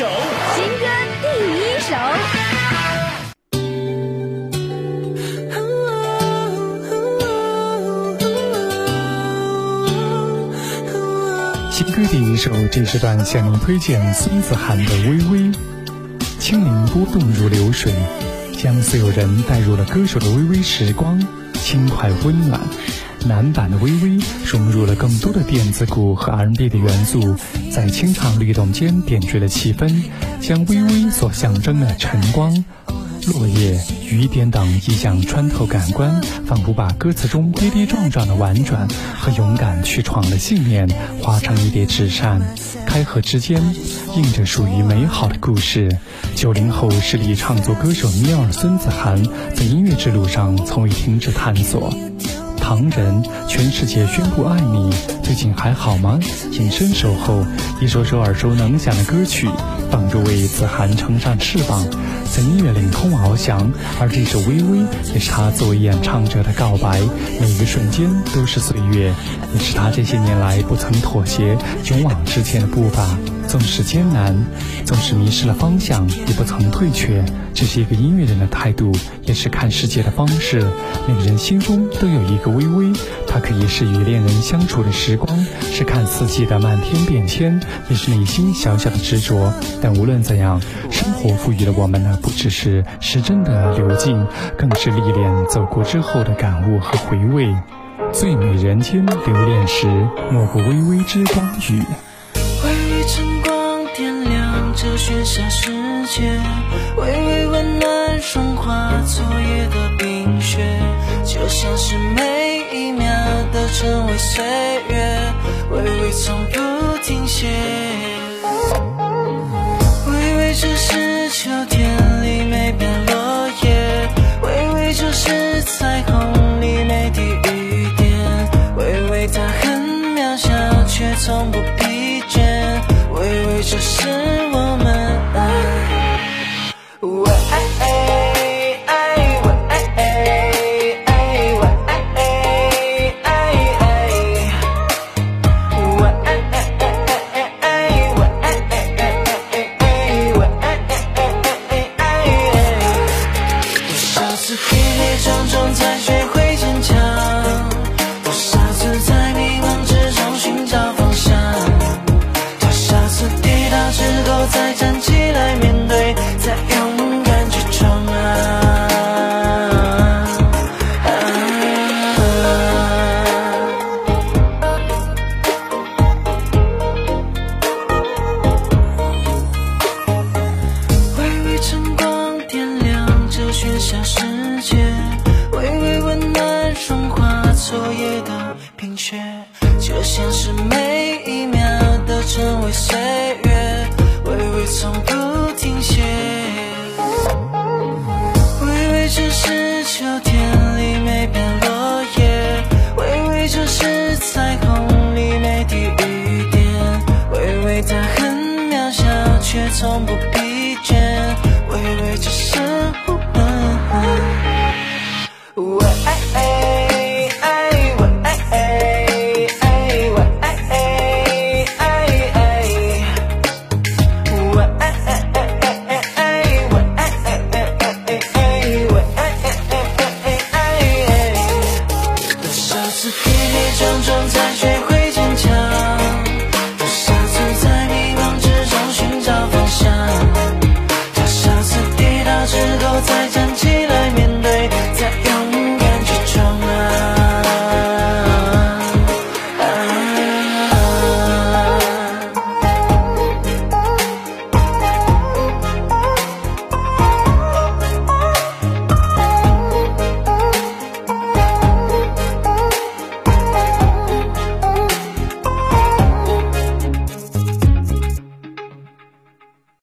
首，新歌第一首。新歌第一首，这时段向您推荐孙子涵的《微微》，轻灵波动如流水，将所有人带入了歌手的微微时光，轻快温暖。男版的《微微》融入了更多的电子鼓和 R&B 的元素，在清唱律动间点缀了气氛，将微微所象征的晨光、落叶、雨点等意象穿透感官，仿佛把歌词中跌跌撞撞的婉转和勇敢去闯的信念化成一叠纸扇，开合之间印着属于美好的故事。九零后实力唱作歌手尼尔孙子涵，在音乐之路上从未停止探索。旁人，全世界宣布爱你，最近还好吗？隐身守候，一首首耳熟能详的歌曲，帮助为子涵乘上翅膀，在音乐领空翱翔。而这首《微微》也是他作为演唱者的告白，每个瞬间都是岁月，也是他这些年来不曾妥协、勇往直前的步伐。纵使艰难，纵使迷失了方向，也不曾退却。这是一个音乐人的态度，也是看世界的方式。每个人心中都有一个微微，它可以是与恋人相处的时光，是看四季的漫天变迁，也是内心小小的执着。但无论怎样，生活赋予了我们的不只是时针的流进，更是历练走过之后的感悟和回味。最美人间留恋时，莫过微微之光雨。这喧嚣世界，微微温暖融化昨夜的冰雪，就像是每一秒都成为岁月，微微从不停歇。微微就是秋天里每片落叶，微微就是彩虹里每滴雨点，微微它很渺小，却从不疲倦，微微就是。是每一秒都成为岁月，微微从不停歇。微微就是秋天里每片落叶，微微就是彩虹里每滴雨点，微微它很渺小，却从不疲倦。微微就是我们，